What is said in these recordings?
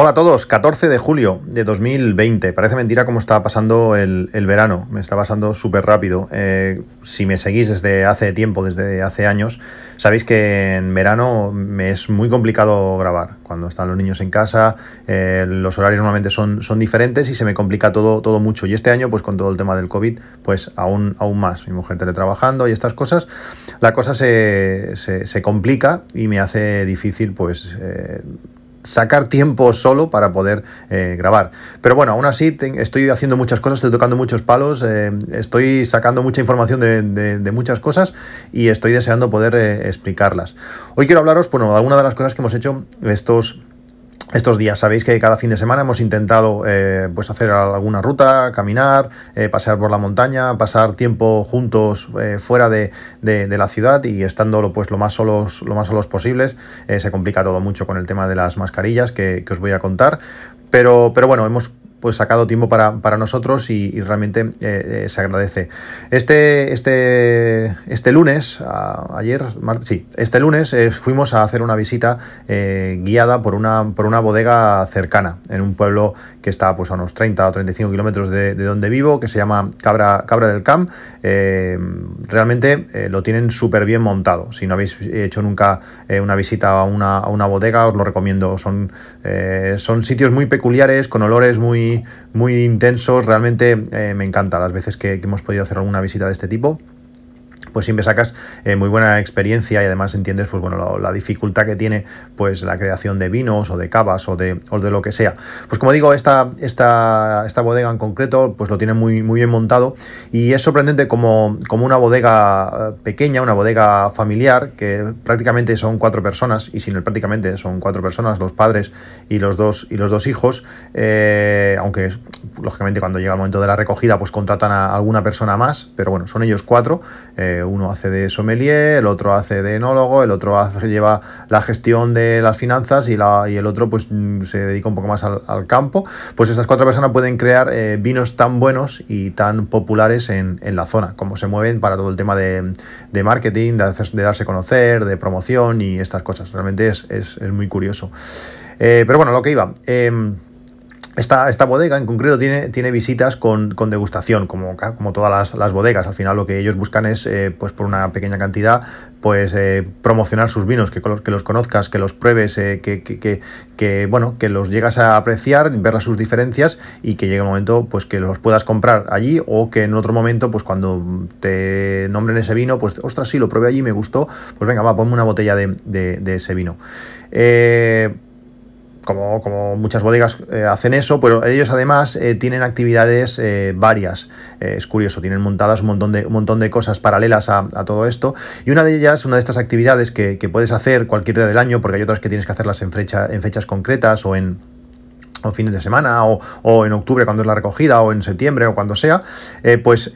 Hola a todos, 14 de julio de 2020. Parece mentira cómo está pasando el, verano, me está pasando súper rápido. Eh, si me seguís desde hace tiempo, desde hace años, sabéis que en verano me es muy complicado grabar. Cuando están los niños en casa, eh, los horarios normalmente son, diferentes y se me complica todo, todo mucho. Y este año, pues con todo el tema del COVID, pues aún, aún más. Mi mujer teletrabajando y estas cosas, la cosa se, se, complica y me hace difícil, pues... Eh, sacar tiempo solo para poder eh, grabar. Pero bueno, aún así estoy haciendo muchas cosas, estoy tocando muchos palos, eh, estoy sacando mucha información de, muchas cosas y estoy deseando poder eh, explicarlas. Hoy quiero hablaros, bueno, de alguna de las cosas que hemos hecho estos estos días. Sabéis que cada fin de semana hemos intentado eh, pues hacer alguna ruta, caminar, eh, pasear por la montaña, pasar tiempo juntos eh, fuera de, la ciudad y estando pues, lo, más solos, lo más solos posibles. se complica todo mucho con el tema de las mascarillas que, que os voy a contar. Pero, pero bueno, hemos pues sacado tiempo para, nosotros y, realmente eh, eh, se agradece. Este, este, este lunes, ayer, sí, este lunes eh, fuimos a hacer una visita guiada por una, por una bodega cercana, en un pueblo que está pues, a unos 30 o 35 kilómetros de, donde vivo, que se llama Cabra, Cabra del Camp. realmente lo tienen súper bien montado. Si no habéis hecho nunca una visita a una, a una, bodega, os lo recomiendo. Son, son sitios muy peculiares, con olores muy muy, intensos. Realmente eh, me encanta las veces que, hemos podido hacer alguna visita de este tipo pues siempre sacas eh, muy buena experiencia y además entiendes pues bueno la, dificultad que tiene pues la creación de vinos o de cavas o de, o de lo que sea. Pues como digo esta, esta, esta bodega en concreto pues lo tiene muy, muy bien montado y es sorprendente como, como una bodega eh, pequeña una bodega familiar que prácticamente son cuatro personas y sin el prácticamente son cuatro personas los padres y los dos y los dos hijos eh, aunque lógicamente cuando llega el momento de la recogida pues contratan a alguna persona más pero bueno son ellos cuatro uno hace de sommelier, el otro hace de enólogo, el otro lleva la gestión de las finanzas y, la, y el otro pues mm, se dedica un poco más al, campo, pues estas cuatro personas pueden crear eh, vinos tan buenos y tan populares en, la zona, como se mueven para todo el tema de, marketing, de, darse a conocer, de promoción y estas cosas. Realmente es, muy curioso. Eh, pero bueno, lo que iba. Em, esta, esta, bodega en concreto tiene, tiene visitas con, degustación, como, como todas las, bodegas. Al final lo que ellos buscan es, eh, pues por una pequeña cantidad, pues eh, promocionar sus vinos, que, que los conozcas, que los pruebes, eh, que, bueno, que los llegas a apreciar, ver sus diferencias y que llegue el momento pues que los puedas comprar allí o que en otro momento, pues cuando te nombren ese vino, pues ostras, sí, lo probé allí, me gustó, pues venga, va, ponme una botella de, de ese vino. Eh, como, muchas bodegas eh, hacen eso, pero ellos además eh, tienen actividades eh, varias. es curioso, tienen montadas un montón de, un montón de cosas paralelas a, todo esto. Y una de ellas, una de estas actividades que, puedes hacer cualquier día del año, porque hay otras que tienes que hacerlas en, fecha, en fechas concretas o en fines de semana o, en octubre cuando es la recogida o en septiembre o cuando sea, pues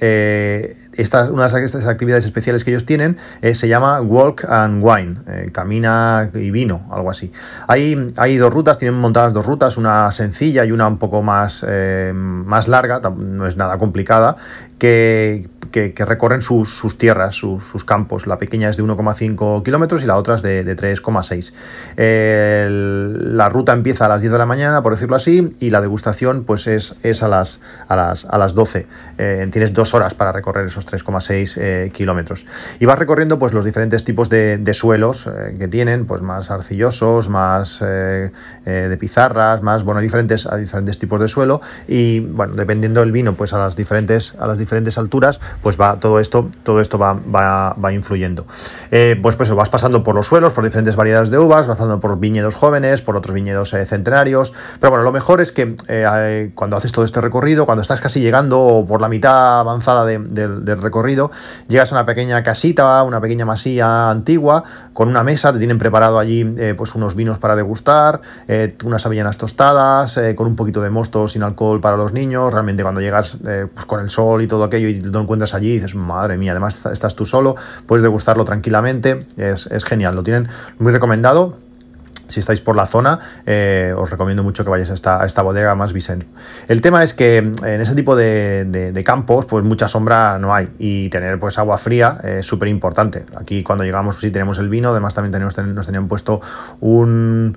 una de estas actividades especiales que ellos tienen eh, se llama Walk and Wine, eh, camina y vino, algo así. Hay, hay dos rutas, tienen montadas dos rutas, una sencilla y una un poco más, eh, más larga, no es nada complicada, que, recorren sus, tierras, sus, campos. La pequeña es de 1,5 kilómetros y la otra es de, 3,6. la ruta empieza a las 10 de la mañana, por decirlo así, y la degustación pues es, es a, las, a, las, a las 12. tienes dos horas para recorrer esos 3,6 eh, kilómetros. Y vas recorriendo pues, los diferentes tipos de, suelos eh, que tienen, pues más arcillosos, más eh, de pizarras, más, bueno, diferentes, a diferentes tipos de suelo. Y bueno, dependiendo del vino, pues a las diferentes, a las diferentes alturas, pues va todo esto, todo esto va, va, influyendo. pues pues vas pasando por los suelos, por diferentes variedades de uvas, vas pasando por viñedos jóvenes, por otros viñedos centenarios. Pero bueno, lo mejor es que cuando haces todo este recorrido, cuando estás casi llegando por la mitad avanzada de, recorrido, llegas a una pequeña casita, una pequeña masía antigua, con una mesa, te tienen preparado allí eh, pues unos vinos para degustar, eh, unas avellanas tostadas, eh, con un poquito de mosto sin alcohol para los niños. Realmente cuando llegas pues con el sol y todo aquello y te lo encuentras allí, dices, madre mía, además estás tú solo, puedes degustarlo tranquilamente, es, es genial, lo tienen muy recomendado si estáis por la zona, eh, os recomiendo mucho que vayáis a esta, bodega más Vicente. El tema es que en ese tipo de, campos, pues mucha sombra no hay y tener pues agua fría es súper importante. Aquí cuando llegamos sí tenemos el vino, además también tenemos, nos tenían puesto un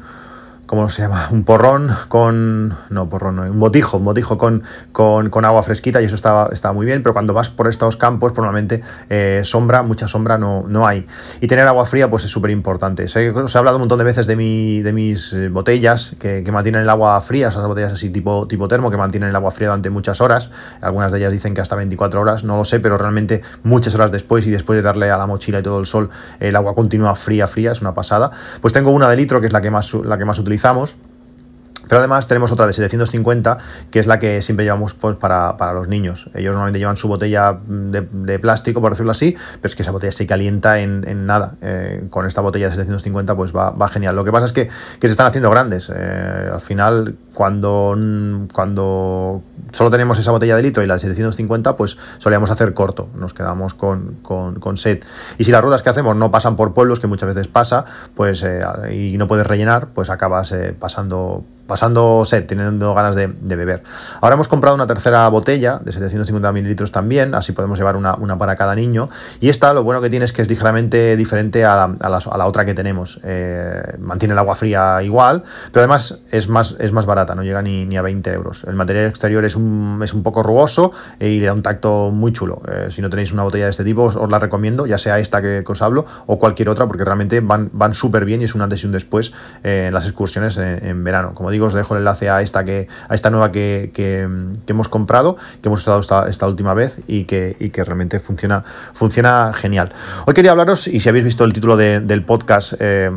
¿cómo se llama? Un porrón con, no, porrón, no, un botijo, un botijo con, con, agua fresquita y eso estaba, estaba, muy bien, pero cuando vas por estos campos, probablemente eh, sombra, mucha sombra no, no hay. Y tener agua fría, pues es súper importante. os he hablado un montón de veces de, mi, de mis eh, botellas que, mantienen el agua fría, esas botellas así tipo, tipo termo, que mantienen el agua fría durante muchas horas. Algunas de ellas dicen que hasta 24 horas, no lo sé, pero realmente muchas horas después y después de darle a la mochila y todo el sol, el agua continúa fría, fría, es una pasada. Pues tengo una de litro, que es la que más, la que más utilizo pero además tenemos otra de 750, que es la que siempre llevamos pues, para, los niños. Ellos normalmente llevan su botella de, plástico, por decirlo así, pero es que esa botella se calienta en, nada. Eh, con esta botella de 750 pues va, genial. Lo que pasa es que, se están haciendo grandes. Eh, al final, cuando, cuando solo tenemos esa botella de litro y la de 750, pues solíamos hacer corto. Nos quedamos con, con, set. Y si las ruedas que hacemos no pasan por pueblos, que muchas veces pasa, pues eh, y no puedes rellenar, pues acabas pasando pasando sed, teniendo ganas de, beber. Ahora hemos comprado una tercera botella de 750 mililitros también, así podemos llevar una, para cada niño. Y esta lo bueno que tiene es que es ligeramente diferente a la, otra que tenemos. Eh, mantiene el agua fría igual, pero además es más, es más barata, no llega ni, a 20 euros. El material exterior es un, es un poco rugoso y le da un tacto muy chulo. Eh, si no tenéis una botella de este tipo, os, la recomiendo, ya sea esta que, os hablo o cualquier otra, porque realmente van, van súper bien y es un antes y un después en las excursiones en, verano. Como digo, os dejo el enlace a esta, que, a esta nueva que, hemos comprado, que hemos usado esta, última vez y que, que realmente funciona, funciona genial. Hoy quería hablaros, y si habéis visto el título del podcast, eh,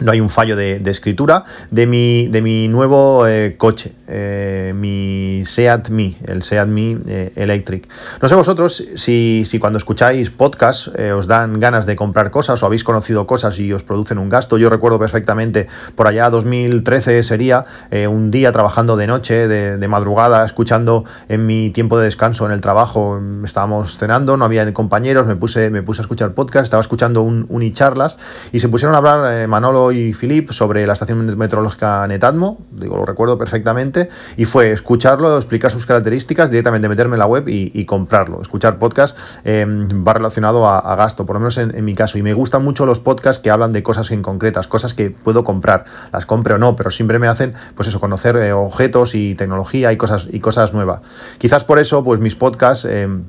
no hay un fallo de, escritura, de mi, de mi nuevo eh, coche, eh, mi Seat Mi, el Seat Mi eh, Electric. No sé vosotros si, si cuando escucháis podcast os dan ganas de comprar cosas o habéis conocido cosas y os producen un gasto. Yo recuerdo perfectamente, por allá 2013 sería, un día trabajando de noche, de, madrugada, escuchando en mi tiempo de descanso en el trabajo, estábamos cenando, no había compañeros, me puse, me puse a escuchar podcast, estaba escuchando un, un charlas y se pusieron a hablar Manolo y Philip sobre la estación meteorológica Netatmo, digo, lo recuerdo perfectamente, y fue escucharlo, explicar sus características, directamente meterme en la web y, comprarlo. Escuchar podcast em, va relacionado a, gasto, por lo menos en, mi caso, y me gustan mucho los podcasts que hablan de cosas en concretas, cosas que puedo comprar, las compre o no, pero siempre me hacen, pues eso, conocer eh, objetos y tecnología y cosas, y cosas nuevas. Quizás por eso, pues mis podcasts... Em,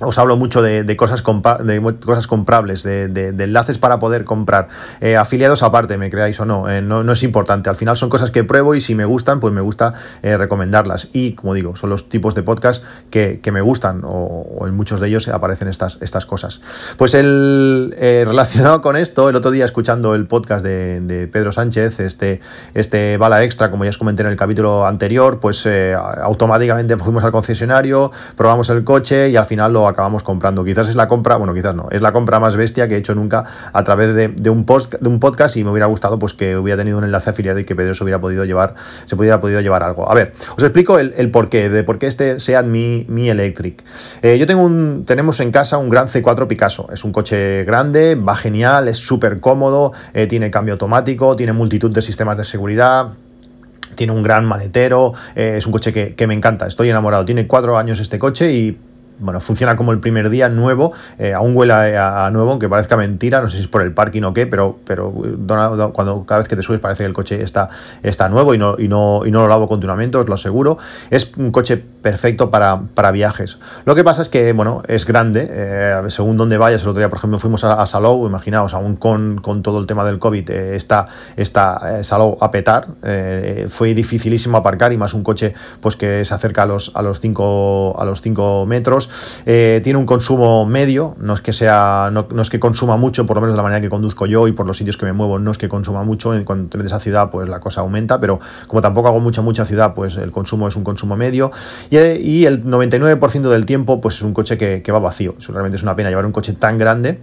os hablo mucho de, cosas, de cosas comprables, de, enlaces para poder comprar. Eh, afiliados aparte, me creáis o eh, no, no, es importante. Al final son cosas que pruebo y si me gustan, pues me gusta eh, recomendarlas. Y como digo, son los tipos de podcast que, me gustan o, en muchos de ellos aparecen estas, estas cosas. Pues el, relacionado con esto, el otro día escuchando el podcast de, Pedro Sánchez, este, este bala extra, como ya os comenté en el capítulo anterior, pues automáticamente fuimos al concesionario, probamos el coche y al final lo acabamos comprando. Quizás es la compra, bueno, quizás no, es la compra más bestia que he hecho nunca a través de, un, post, de un podcast y me hubiera gustado pues que hubiera tenido un enlace afiliado y que Pedro se hubiera podido llevar, se hubiera podido llevar algo. A ver, os explico el, porqué, de por qué este Seat Mi, Mi Electric. Eh, yo tengo un, tenemos en casa un gran C4 Picasso, es un coche grande, va genial, es súper cómodo, eh, tiene cambio automático, tiene multitud de sistemas de seguridad, tiene un gran maletero, eh, es un coche que, me encanta, estoy enamorado. Tiene cuatro años este coche y bueno, funciona como el primer día nuevo, eh, aún huele a, nuevo, aunque parezca mentira, no sé si es por el parking o qué, pero, pero cuando cada vez que te subes parece que el coche está, está nuevo y no, y, no, y no lo lavo continuamente, os lo aseguro. Es un coche perfecto para, para viajes. Lo que pasa es que, bueno, es grande, eh, según donde vayas, el otro día, por ejemplo, fuimos a, Salou, imaginaos, aún con, con, todo el tema del COVID, eh, está, está Salou a petar, fue dificilísimo aparcar y más un coche pues que se acerca a los, a los 5 a los cinco metros eh, tiene un consumo medio, no es que sea, no, es que consuma mucho, por lo menos de la manera que conduzco yo y por los sitios que me muevo, no es que consuma mucho. Cuando te metes a ciudad, pues la cosa aumenta, pero como tampoco hago mucha, mucha ciudad, pues el consumo es un consumo medio. Y, el 99% del tiempo, pues es un coche que, que va vacío. Eso realmente es una pena llevar un coche tan grande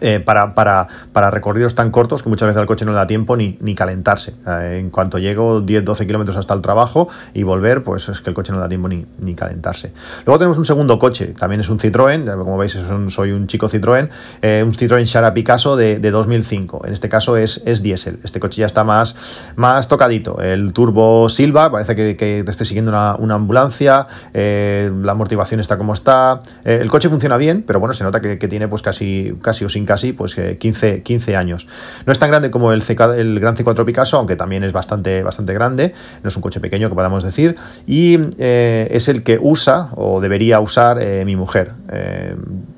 eh, para, para, para, recorridos tan cortos que muchas veces el coche no le da tiempo ni, ni calentarse. Eh, en cuanto llego 10-12 kilómetros hasta el trabajo y volver, pues es que el coche no le da tiempo ni, ni, calentarse. Luego tenemos un segundo coche, también es un Citroën, como veis soy un chico Citroën, eh, un Citroën Xara Picasso de, de, 2005. En este caso es, es diésel. Este coche ya está más, más tocadito. El turbo Silva, parece que, que te esté siguiendo una, una ambulancia, la amortiguación está como está. el coche funciona bien, pero bueno, se nota que, que tiene pues casi, casi o sin casi pues 15, eh, 15 años. No es tan grande como el, el Gran C4 Picasso, aunque también es bastante, bastante grande, no es un coche pequeño que podamos decir, y eh, es el que usa o debería usar eh, mi mujer.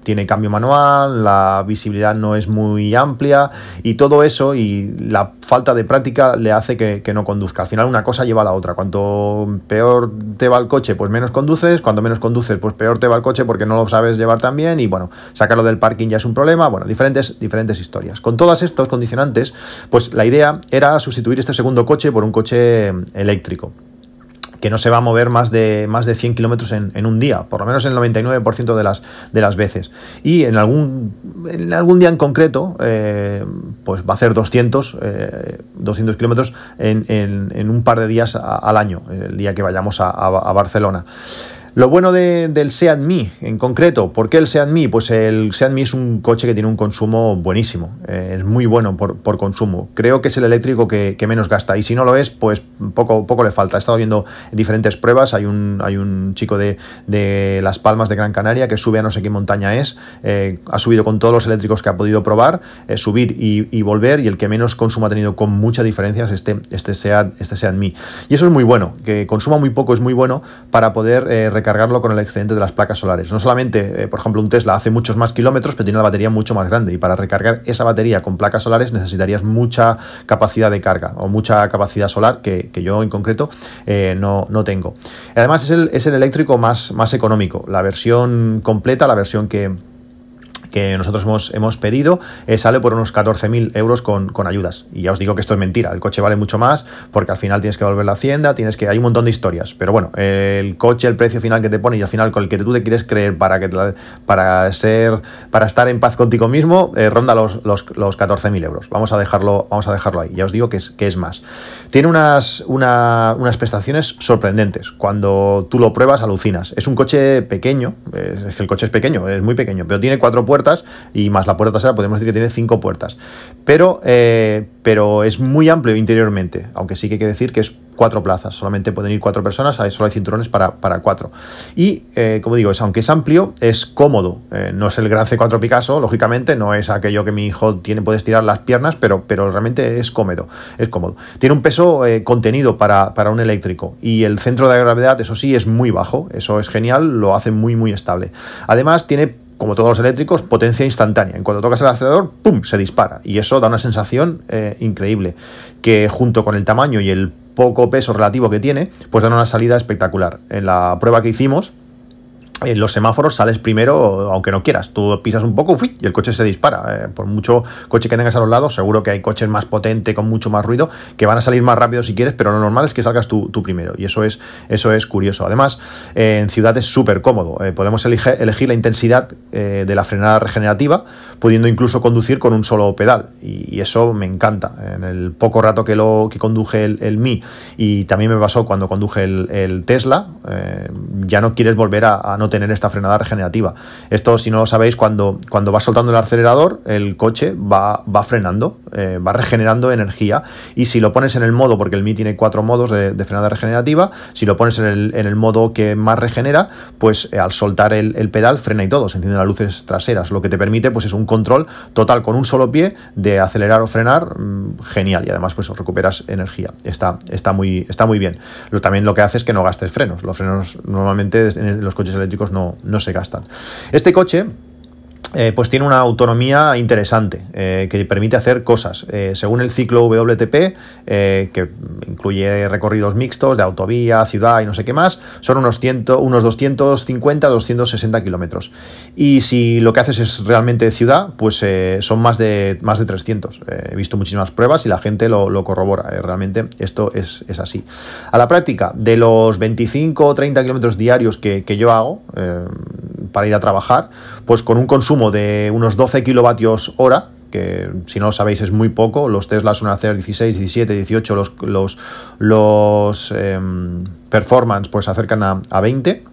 tiene cambio manual, la visibilidad no es muy amplia y todo eso y la falta de práctica le hace que, que no conduzca. Al final una cosa lleva a la otra. Cuanto peor te va el coche, pues menos conduces, cuando menos conduces, pues peor te va el coche porque no lo sabes llevar tan bien y bueno, sacarlo del parking ya es un problema. Bueno, diferentes, diferentes historias. Con todos estos condicionantes, pues la idea era sustituir este segundo coche por un coche eléctrico que no se va a mover más de, más de 100 kilómetros en, un día, por lo menos el 99% de las, de las veces. Y en algún, en algún día en concreto, eh, pues va a hacer 200, 200 eh, kilómetros en, un par de días al año, el día que vayamos a, a Barcelona. Lo bueno del Seat Mi en concreto, ¿por qué el Seat Mi? Pues el Seat Mi es un coche que tiene un consumo buenísimo, eh, es muy bueno por, consumo. Creo que es el eléctrico que, menos gasta y si no lo es, pues poco, poco le falta. He estado viendo diferentes pruebas, hay un, hay un chico de, Las Palmas de Gran Canaria que sube a no sé qué montaña es, eh, ha subido con todos los eléctricos que ha podido probar, eh, subir y, volver y el que menos consumo ha tenido con mucha diferencia es este, este, Seat, este Seat Mi. Y eso es muy bueno, que consuma muy poco es muy bueno para poder cargarlo con el excedente de las placas solares. No solamente, eh, por ejemplo, un Tesla hace muchos más kilómetros, pero tiene la batería mucho más grande y para recargar esa batería con placas solares necesitarías mucha capacidad de carga o mucha capacidad solar que, yo en concreto eh, no, no, tengo. Además es el, es el eléctrico más, más económico. La versión completa, la versión que que nosotros hemos, hemos pedido eh, sale por unos 14.000 euros con, con, ayudas. Y ya os digo que esto es mentira, el coche vale mucho más porque al final tienes que volver la hacienda, tienes que... Hay un montón de historias, pero bueno, el coche, el precio final que te pone y al final con el que tú te quieres creer para, que para, ser, para estar en paz contigo mismo, eh, ronda los, los, los 14.000 euros. Vamos a, dejarlo, vamos a dejarlo ahí, ya os digo que es, que es más. Tiene unas, unas prestaciones sorprendentes. Cuando tú lo pruebas, alucinas. Es un coche pequeño, es que el coche es pequeño, es muy pequeño, pero tiene cuatro puertas y más la puerta trasera podemos decir que tiene cinco puertas. Pero, eh, pero es muy amplio interiormente, aunque sí que hay que decir que es cuatro plazas, solamente pueden ir cuatro personas, solo hay cinturones para, para cuatro. Y, eh, como digo, es, aunque es amplio, es cómodo. Eh, no es el gran C4 Picasso, lógicamente, no es aquello que mi hijo tiene, puede estirar las piernas, pero, pero realmente es cómodo. Es cómodo. Tiene un peso contenido para, para un eléctrico y el centro de gravedad, eso sí, es muy bajo. Eso es genial, lo hace muy, muy estable. Además, tiene como todos los eléctricos, potencia instantánea. En cuanto tocas el acelerador, ¡pum!, se dispara. Y eso da una sensación eh, increíble, que junto con el tamaño y el poco peso relativo que tiene, pues da una salida espectacular. En la prueba que hicimos, en los semáforos sales primero, aunque no quieras. Tú pisas un poco y el coche se dispara. Eh, por mucho coche que tengas a los lados, seguro que hay coches más potentes, con mucho más ruido, que van a salir más rápido si quieres, pero lo normal es que salgas tú, primero. Y eso es, eso es curioso. Además, eh, en ciudad es súper cómodo. Eh, podemos elegir, la intensidad de la frenada regenerativa, pudiendo incluso conducir con un solo pedal. Y, eso me encanta. En el poco rato que, lo, que conduje el, Mi, y también me pasó cuando conduje el, Tesla, ya no quieres volver a, a no tener esta frenada regenerativa. Esto, si no lo sabéis, cuando, cuando vas soltando el acelerador, el coche va, va frenando, eh, va regenerando energía. Y si lo pones en el modo, porque el Mi tiene cuatro modos de, frenada regenerativa, si lo pones en el, en el modo que más regenera, pues eh, al soltar el, pedal frena y todo, se encienden las luces traseras, lo que te permite pues es un control total con un solo pie de acelerar o frenar, mm, genial. Y además pues recuperas energía. Está, está, muy, está muy bien. También lo que hace es que no gastes frenos. Los frenos normalmente en los coches eléctricos no, no se gastan. Este coche eh, pues tiene una autonomía interesante eh, que permite hacer cosas. Eh, según el ciclo WTP, que incluye recorridos mixtos de autovía, ciudad y no sé qué más, son unos, unos 250, 260 kilómetros. Y si lo que haces es realmente ciudad, pues son más de, más de 300. he visto muchísimas pruebas y la gente lo, corrobora. realmente esto es, así. A la práctica, de los 25 o 30 kilómetros diarios que yo hago, para ir a trabajar, pues con un consumo de unos 12 kilovatios hora, que si no lo sabéis es muy poco, los Tesla suelen hacer 16, 17, 18, los, los, em, performance pues se acercan a, a 20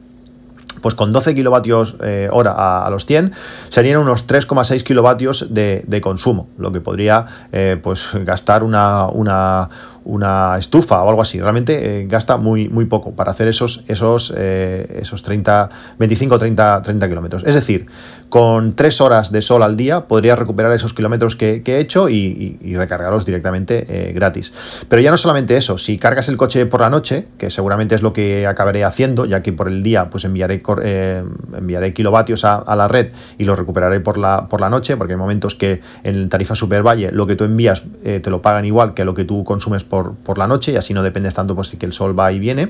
pues con 12 kilovatios eh, hora a, los 100 serían unos 3,6 kilovatios de, consumo, lo que podría eh, pues gastar una, una estufa o algo así. Realmente eh, gasta muy, muy poco para hacer esos, esos, eh, esos 30, 25 30, 30 kilómetros. Es decir, con 3 horas de sol al día podría recuperar esos kilómetros que, he hecho y, recargarlos directamente eh, gratis. Pero ya no solamente eso, si cargas el coche por la noche, que seguramente es lo que acabaré haciendo, ya que por el día pues enviaré, enviaré kilovatios a, la red y los recuperaré por la, noche, porque hay momentos que en tarifa Super Valle lo que tú envías te lo pagan igual que lo que tú consumes por la noche y así no dependes tanto pues, que el sol va y viene,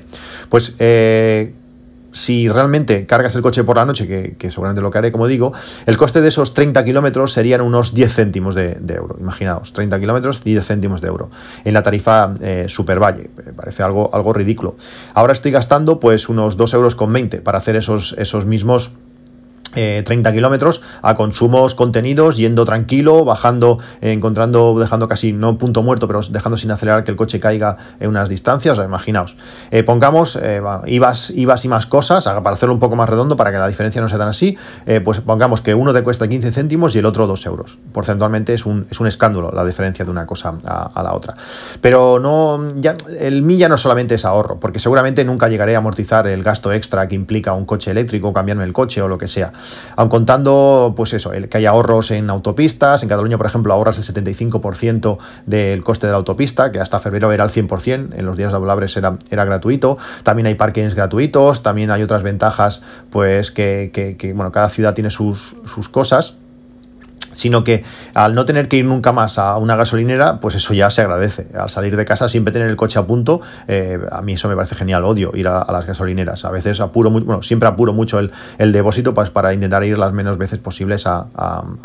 pues eh, si realmente cargas el coche por la noche, que, seguramente lo que haré, como digo, el coste de esos 30 kilómetros serían unos 10 céntimos de, euro. Imaginaos, 30 kilómetros, 10 céntimos de euro. En la tarifa eh, Super Valle, parece algo, algo ridículo. Ahora estoy gastando pues unos 2 euros con 20 para hacer esos, esos mismos 30 eh, kilómetros a consumos contenidos, yendo tranquilo, bajando, eh, encontrando, dejando casi, no punto muerto, pero dejando sin acelerar que el coche caiga en unas distancias. imaginaos, eh, pongamos IVAs, IVAs, y más cosas, para hacerlo un poco más redondo, para que la diferencia no sea tan así, pues pongamos que uno te cuesta 15 céntimos y el otro 2 euros. Porcentualmente es un, es un escándalo la diferencia de una cosa a, la otra. Pero no, ya, el ya no solamente es ahorro, porque seguramente nunca llegaré a amortizar el gasto extra que implica un coche eléctrico, cambiarme el coche o lo que sea aun contando, pues eso, el que hay ahorros en autopistas, en Cataluña, por ejemplo, ahorras el 75% del coste de la autopista, que hasta febrero era el 100%, en los días laborables era, era gratuito, también hay parkings gratuitos, también hay otras ventajas, pues que, que bueno, cada ciudad tiene sus, sus cosas sino que al no tener que ir nunca más a una gasolinera, pues eso ya se agradece. Al salir de casa, siempre tener el coche a punto, eh, a mí eso me parece genial, odio ir a, las gasolineras. A veces apuro, mucho, bueno, siempre apuro mucho el, el depósito pues, para intentar ir las menos veces posibles a,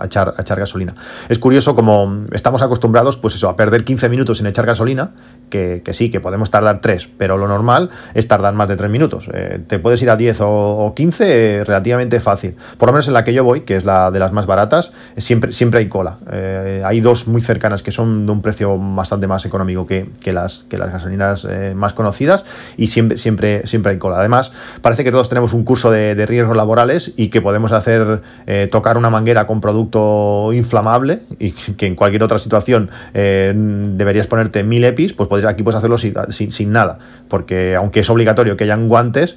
echar, a echar gasolina. Es curioso como estamos acostumbrados, pues eso, a perder 15 minutos sin echar gasolina, que, sí, que podemos tardar 3, pero lo normal es tardar más de 3 minutos. Eh, te puedes ir a 10 o, 15 eh, relativamente fácil. Por lo menos en la que yo voy, que es la de las más baratas, siempre siempre, hay cola. Eh, hay dos muy cercanas que son de un precio bastante más económico que, las, que las gasolineras eh, más conocidas y siempre, siempre, siempre hay cola. Además, parece que todos tenemos un curso de, riesgos laborales y que podemos hacer eh, tocar una manguera con producto inflamable y que en cualquier otra situación deberías ponerte mil EPIs, pues podrías, aquí puedes hacerlo sin, sin, nada, porque aunque es obligatorio que hayan guantes,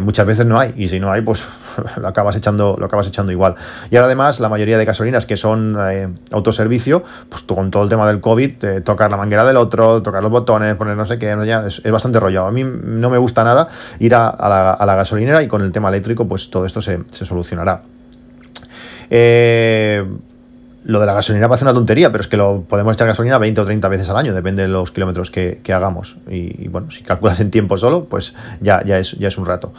muchas veces no hay y si no hay, pues lo acabas echando, lo acabas echando igual. Y ahora además la mayoría de gasolineras que son eh, autoservicio, pues con todo el tema del COVID, eh, tocar la manguera del otro, tocar los botones, poner no sé qué, es, bastante rollado. A mí no me gusta nada ir a, la, gasolinera y con el tema eléctrico, pues todo esto se, solucionará. Eh, lo de la gasolina parece una tontería, pero es que lo podemos echar gasolina 20 o 30 veces al año, depende de los kilómetros que, hagamos. Y, bueno, si calculas en tiempo solo, pues ya, ya, es, ya es un rato.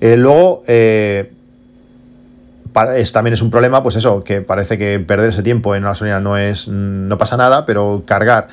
luego, también es un problema, pues eso, que parece que perder ese tiempo en una gasolina no es no pasa nada, pero cargar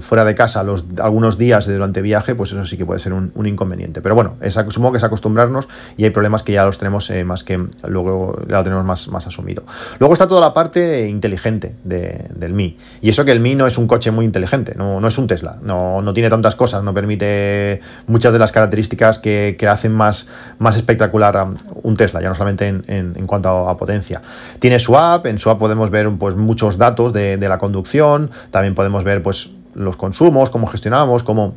fuera de casa los, algunos días durante viaje, pues eso sí que puede ser un, inconveniente. Pero bueno, es, supongo que es acostumbrarnos y hay problemas que ya los tenemos eh, más que luego ya lo tenemos más, más asumido. Luego está toda la parte inteligente del Mi. Y eso que el Mi no es un coche muy inteligente, no, no es un Tesla, no, no, tiene tantas cosas, no permite muchas de las características que, que hacen más, más espectacular un Tesla, ya no solamente en, en cuanto a a, potencia. Tiene su app, en su app podemos ver pues, muchos datos de, la conducción, también podemos ver pues, los consumos, cómo gestionamos, cómo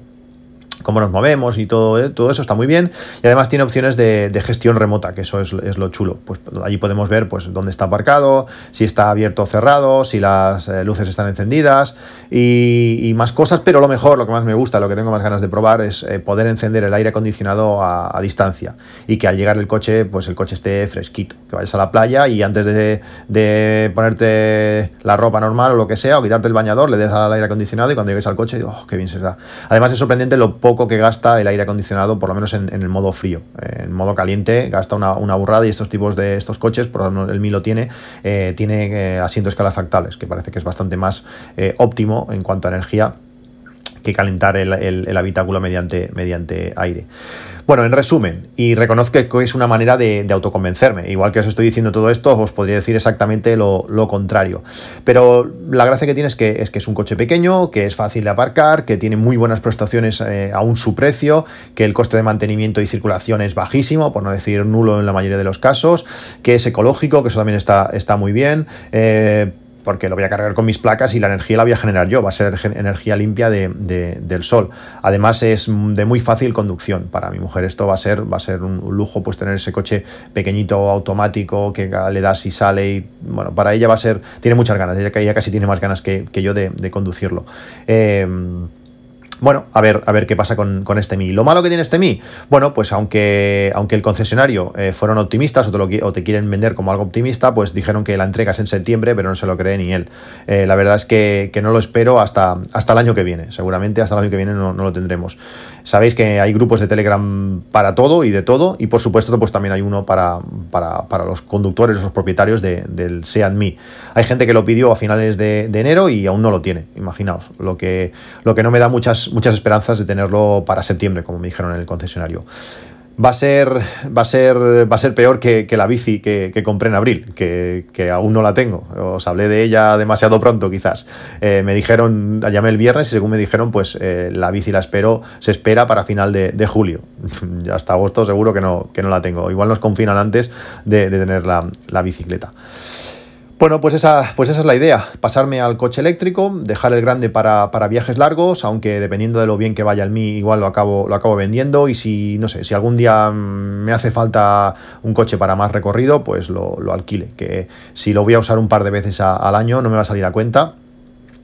cómo nos movemos y todo, eh, todo eso está muy bien. Y además tiene opciones de, gestión remota, que eso es, lo chulo. Pues allí podemos ver pues, dónde está aparcado, si está abierto o cerrado, si las eh, luces están encendidas y, más cosas. Pero lo mejor, lo que más me gusta, lo que tengo más ganas de probar es eh, poder encender el aire acondicionado a, distancia y que al llegar el coche, pues el coche esté fresquito. Que vayas a la playa y antes de, ponerte la ropa normal o lo que sea, o quitarte el bañador, le des al aire acondicionado y cuando llegues al coche, oh, qué bien se da. Además es sorprendente lo poco que gasta el aire acondicionado, por lo menos en, el modo frío. En modo caliente gasta una, burrada y estos tipos de estos coches, por lo menos el Milo tiene, eh, tiene eh, asientos calefactables, que parece que es bastante más eh, óptimo en cuanto a energía que calentar el, habitáculo mediante, aire. Bueno, en resumen, y reconozco que es una manera de, autoconvencerme. Igual que os estoy diciendo todo esto, os podría decir exactamente lo, contrario. Pero la gracia que tiene es que, es un coche pequeño, que es fácil de aparcar, que tiene muy buenas prestaciones eh, aún su precio, que el coste de mantenimiento y circulación es bajísimo, por no decir nulo en la mayoría de los casos, que es ecológico, que eso también está, está muy bien. Eh, porque lo voy a cargar con mis placas y la energía la voy a generar yo, va a ser energía limpia del sol. Además es de muy fácil conducción para mi mujer, esto va a ser, va a ser un, lujo pues tener ese coche pequeñito automático que le das y sale y bueno, para ella va a ser, tiene muchas ganas, ella, ella casi tiene más ganas que, yo de, conducirlo. Eh, bueno, a ver, a ver qué pasa con, este Mi. Lo malo que tiene este Mi, bueno, pues aunque, aunque el concesionario eh, fueron optimistas o te, lo, o te, quieren vender como algo optimista, pues dijeron que la entrega es en septiembre, pero no se lo cree ni él. Eh, la verdad es que, no lo espero hasta, hasta el año que viene. Seguramente hasta el año que viene no, lo tendremos. Sabéis que hay grupos de Telegram para todo y de todo, y por supuesto, pues también hay uno para, para, los conductores, los propietarios del Seat Mi. Hay gente que lo pidió a finales de, de enero y aún no lo tiene, imaginaos. Lo que, lo que no me da muchas muchas, esperanzas de tenerlo para septiembre, como me dijeron en el concesionario. Va a ser, va a ser, va a ser peor que, la bici que, compré en abril, que, aún no la tengo. Os hablé de ella demasiado pronto, quizás. Eh, me dijeron, llamé el viernes y según me dijeron, pues eh, la bici la espero, se espera para final de, julio. Hasta agosto seguro que no, que no la tengo. Igual nos confinan antes de, tener la, la bicicleta. Bueno, pues esa, pues esa es la idea, pasarme al coche eléctrico, dejar el grande para, viajes largos, aunque dependiendo de lo bien que vaya el mí, igual lo acabo, lo acabo vendiendo. Y si, no sé, si algún día me hace falta un coche para más recorrido, pues lo, alquile, que si lo voy a usar un par de veces al año no me va a salir a cuenta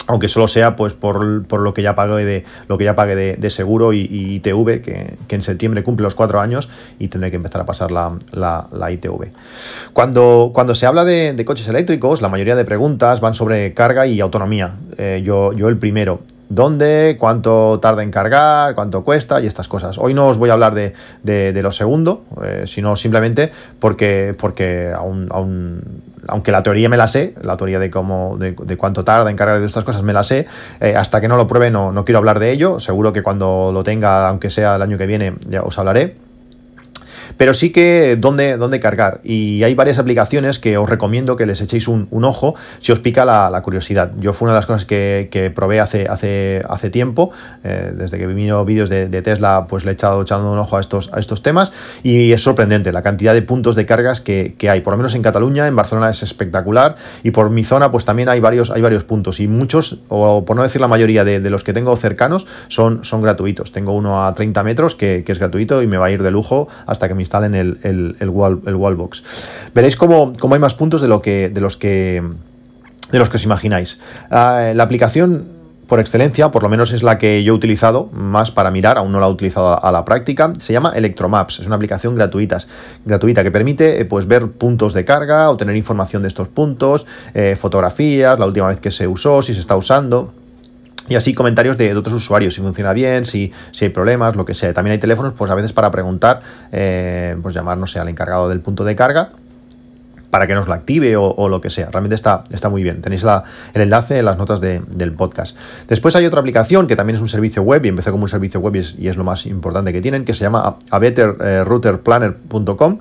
aunque solo sea pues por, lo que ya pague de lo que ya pague de, seguro y, ITV que, en septiembre cumple los cuatro años y tendré que empezar a pasar la, la, ITV cuando, cuando se habla de, coches eléctricos la mayoría de preguntas van sobre carga y autonomía. Eh, yo, yo el primero dónde, cuánto tarda en cargar, cuánto cuesta y estas cosas. Hoy no os voy a hablar de, de, lo segundo, eh, sino simplemente porque, porque aún, aunque la teoría me la sé, la teoría de cómo, de, cuánto tarda en cargar de estas cosas me la sé, eh, hasta que no lo pruebe no, no quiero hablar de ello. Seguro que cuando lo tenga, aunque sea el año que viene, ya os hablaré pero sí que dónde, dónde cargar. Y hay varias aplicaciones que os recomiendo que les echéis un, ojo si os pica la, curiosidad. Yo fue una de las cosas que, probé hace, hace, hace tiempo, eh, desde que vi vídeos de, Tesla, pues le he echado echando un ojo a estos, a estos temas y es sorprendente la cantidad de puntos de cargas que, hay, por lo menos en Cataluña, en Barcelona es espectacular y por mi zona pues también hay varios, hay varios puntos y muchos, o por no decir la mayoría de, los que tengo cercanos, son, son gratuitos. Tengo uno a 30 metros que, que es gratuito y me va a ir de lujo hasta que me instalen el, el, el, wall, el wallbox. Veréis cómo, hay más puntos de, lo que, de, los, que, de los que os imagináis. Ah, la aplicación por excelencia, por lo menos es la que yo he utilizado más para mirar, aún no la he utilizado a, la práctica, se llama Electromaps, es una aplicación gratuita, gratuita que permite eh, pues, ver puntos de carga, obtener información de estos puntos, eh, fotografías, la última vez que se usó, si se está usando. Y así comentarios de, otros usuarios, si funciona bien, si, si, hay problemas, lo que sea. También hay teléfonos, pues a veces para preguntar, eh, pues llamar, no sé, al encargado del punto de carga para que nos lo active o, lo que sea. Realmente está, está muy bien. Tenéis el enlace en las notas del podcast. Después hay otra aplicación que también es un servicio web y empezó como un servicio web y es, lo más importante que tienen, que se llama abetterrouterplanner.com.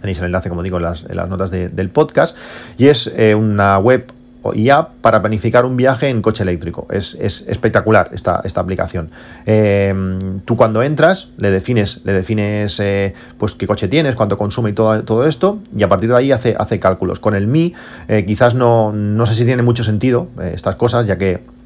Tenéis el enlace, como digo, en las, notas del podcast. Y es eh, una web ya para planificar un viaje en coche eléctrico. Es, espectacular esta, esta aplicación. Em, tú cuando entras le defines, le defines eh, pues qué coche tienes, cuánto consume y todo, todo esto, y a partir de ahí hace, hace cálculos. Con el Mi eh, quizás no, no sé si tiene mucho sentido eh, estas cosas, ya que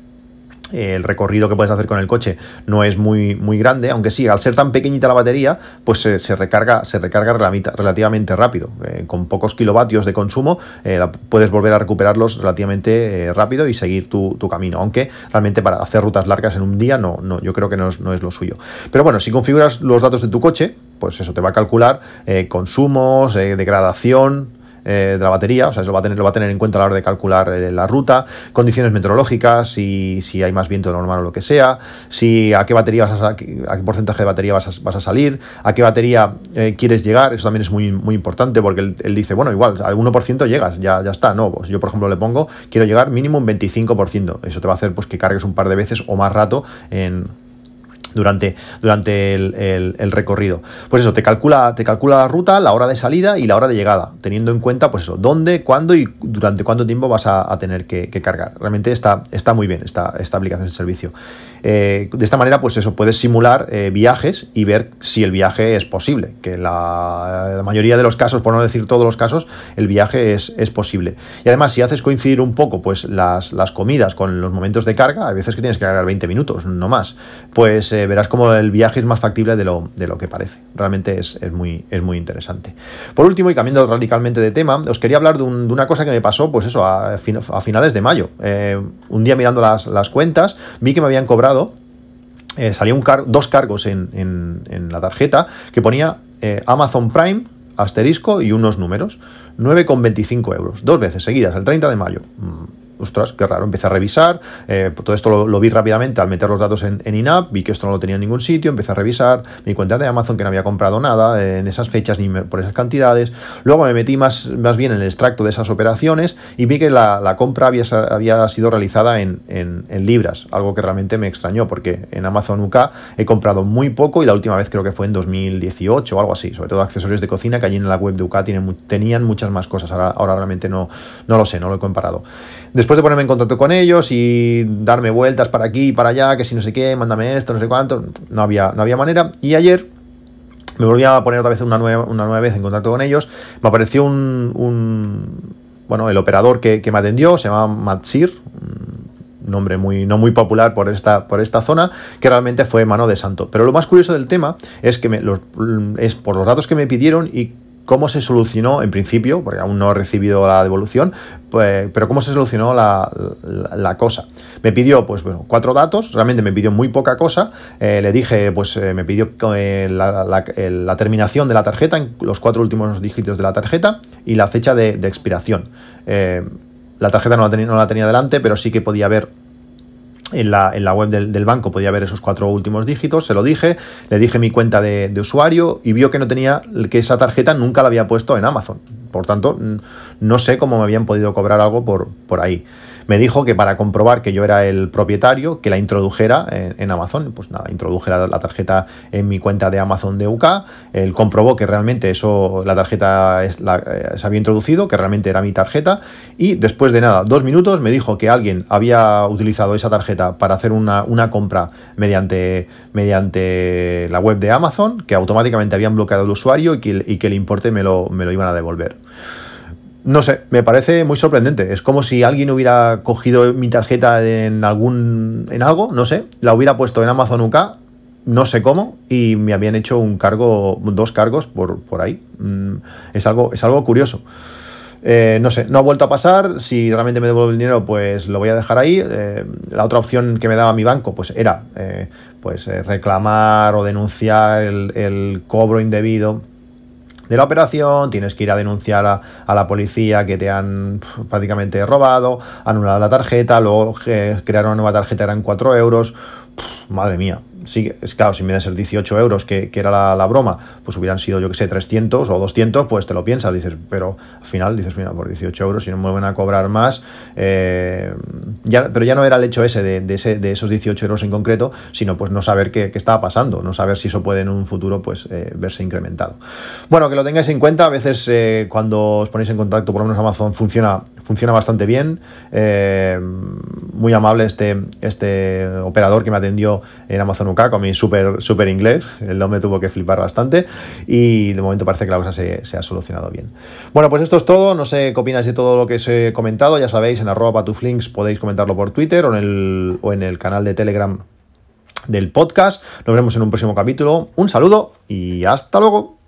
el recorrido que puedes hacer con el coche no es muy, muy grande, aunque sí, al ser tan pequeñita la batería, pues se, recarga, se recarga relativamente rápido. Eh, con pocos kilovatios de consumo eh, puedes volver a recuperarlos relativamente eh, rápido y seguir tu, camino. Aunque realmente para hacer rutas largas en un día no, no yo creo que no es, no es lo suyo. Pero bueno, si configuras los datos de tu coche, pues eso te va a calcular consumos, degradación, eh, de la batería, o sea, eso va a tener, lo va a tener en cuenta a la hora de calcular eh, la ruta, condiciones meteorológicas, si, si, hay más viento normal o lo que sea, si a qué batería vas a, qué porcentaje de batería vas a, vas a salir, a qué batería eh, quieres llegar, eso también es muy, muy importante porque él, dice, bueno, igual, al 1% llegas, ya, ya está, no, pues yo por ejemplo le pongo, quiero llegar mínimo un 25%, eso te va a hacer pues que cargues un par de veces o más rato en, durante, durante el, recorrido. Pues eso, te calcula, te calcula la ruta, la hora de salida y la hora de llegada, teniendo en cuenta, pues eso, dónde, cuándo y durante cuánto tiempo vas a, tener que, cargar. Realmente está, está muy bien esta, esta aplicación de servicio. Eh, de esta manera, pues eso, puedes simular eh, viajes y ver si el viaje es posible, que la, la, mayoría de los casos, por no decir todos los casos, el viaje es, es posible. Y además, si haces coincidir un poco pues las, las, comidas con los momentos de carga, hay veces que tienes que cargar 20 minutos, no más, pues eh, verás como el viaje es más factible de lo, de lo que parece. Realmente es, es, muy, es muy interesante. Por último, y cambiando radicalmente de tema, os quería hablar de, de una cosa que me pasó, pues eso, a, a finales de mayo. un día mirando las, las cuentas, vi que me habían cobrado eh, salía un dos cargos en, la tarjeta que ponía eh, Amazon Prime, asterisco y unos números. 9,25 euros, dos veces seguidas, el 30 de mayo. Mm, ostras, qué raro, empecé a revisar, eh, todo esto lo, vi rápidamente al meter los datos en, en INAP, vi que esto no lo tenía en ningún sitio, empecé a revisar mi cuenta de Amazon que no había comprado nada eh, en esas fechas ni por esas cantidades, luego me metí más, más bien en el extracto de esas operaciones y vi que la, compra había, había, sido realizada en, libras, algo que realmente me extrañó porque en Amazon UK he comprado muy poco y la última vez creo que fue en 2018 o algo así, sobre todo accesorios de cocina que allí en la web de UK tienen, tenían muchas más cosas, ahora, ahora realmente no, no lo sé, no lo he comparado. Después de ponerme en contacto con ellos y darme vueltas para aquí y para allá, que si no sé qué, mándame esto, no sé cuánto, no había, no había manera. Y ayer me volví a poner otra vez una nueva, una nueva vez en contacto con ellos. Me apareció un, bueno, el operador que, me atendió, se llama Matsir, nombre muy, no muy popular por esta, por esta zona, que realmente fue mano de santo. Pero lo más curioso del tema es que me, es por los datos que me pidieron y cómo se solucionó en principio, porque aún no he recibido la devolución, pues, pero cómo se solucionó la, cosa. Me pidió, pues bueno, cuatro datos, realmente me pidió muy poca cosa, eh, le dije, pues eh, me pidió eh, la, terminación de la tarjeta, los cuatro últimos dígitos de la tarjeta y la fecha de, expiración. la tarjeta no la, tenía, no la tenía delante, pero sí que podía ver en la, web del, banco podía ver esos cuatro últimos dígitos, se lo dije, le dije mi cuenta de, usuario y vio que no tenía, que esa tarjeta nunca la había puesto en Amazon. Por tanto, no sé cómo me habían podido cobrar algo por, por ahí me dijo que para comprobar que yo era el propietario, que la introdujera en, Amazon. Pues nada, introduje la, tarjeta en mi cuenta de Amazon de UK. Él comprobó que realmente eso, la tarjeta eh, se había introducido, que realmente era mi tarjeta. Y después de nada, dos minutos, me dijo que alguien había utilizado esa tarjeta para hacer una, compra mediante, mediante la web de Amazon, que automáticamente habían bloqueado el usuario y que, y que el importe me lo, me lo iban a devolver. No sé, me parece muy sorprendente. Es como si alguien hubiera cogido mi tarjeta en algún. en algo, no sé, la hubiera puesto en Amazon UK, no sé cómo, y me habían hecho un cargo, dos cargos por, por ahí. Mm, es algo, es algo curioso. Eh, no sé, no ha vuelto a pasar. Si realmente me devuelve el dinero, pues lo voy a dejar ahí. Eh, la otra opción que me daba mi banco, pues era eh, pues reclamar o denunciar el cobro indebido de la operación, tienes que ir a denunciar a, la policía que te han prácticamente robado, anular la tarjeta, luego crear una nueva tarjeta eran 4 euros. Madre mía, sí, es claro, si me das el 18 euros, que, era la, broma, pues hubieran sido, yo que sé, 300 o 200, pues te lo piensas, dices, pero al final dices, mira, por 18 euros, si no me vuelven a cobrar más, eh, pero ya no era el hecho ese de, ese de, esos 18 euros en concreto, sino pues no saber qué, estaba pasando, no saber si eso puede en un futuro pues eh, verse incrementado. Bueno, que lo tengáis en cuenta, a veces eh, cuando os ponéis en contacto, por lo menos Amazon funciona, funciona bastante bien. Muy amable este, este operador que me atendió en Amazon UK con mi súper super inglés. El me tuvo que flipar bastante y de momento parece que la cosa se, se, ha solucionado bien. Bueno, pues esto es todo. No sé qué opináis de todo lo que os he comentado. Ya sabéis, en arroba patuflinks podéis comentarlo por Twitter o en el, o en el canal de Telegram del podcast. Nos vemos en un próximo capítulo. Un saludo y hasta luego.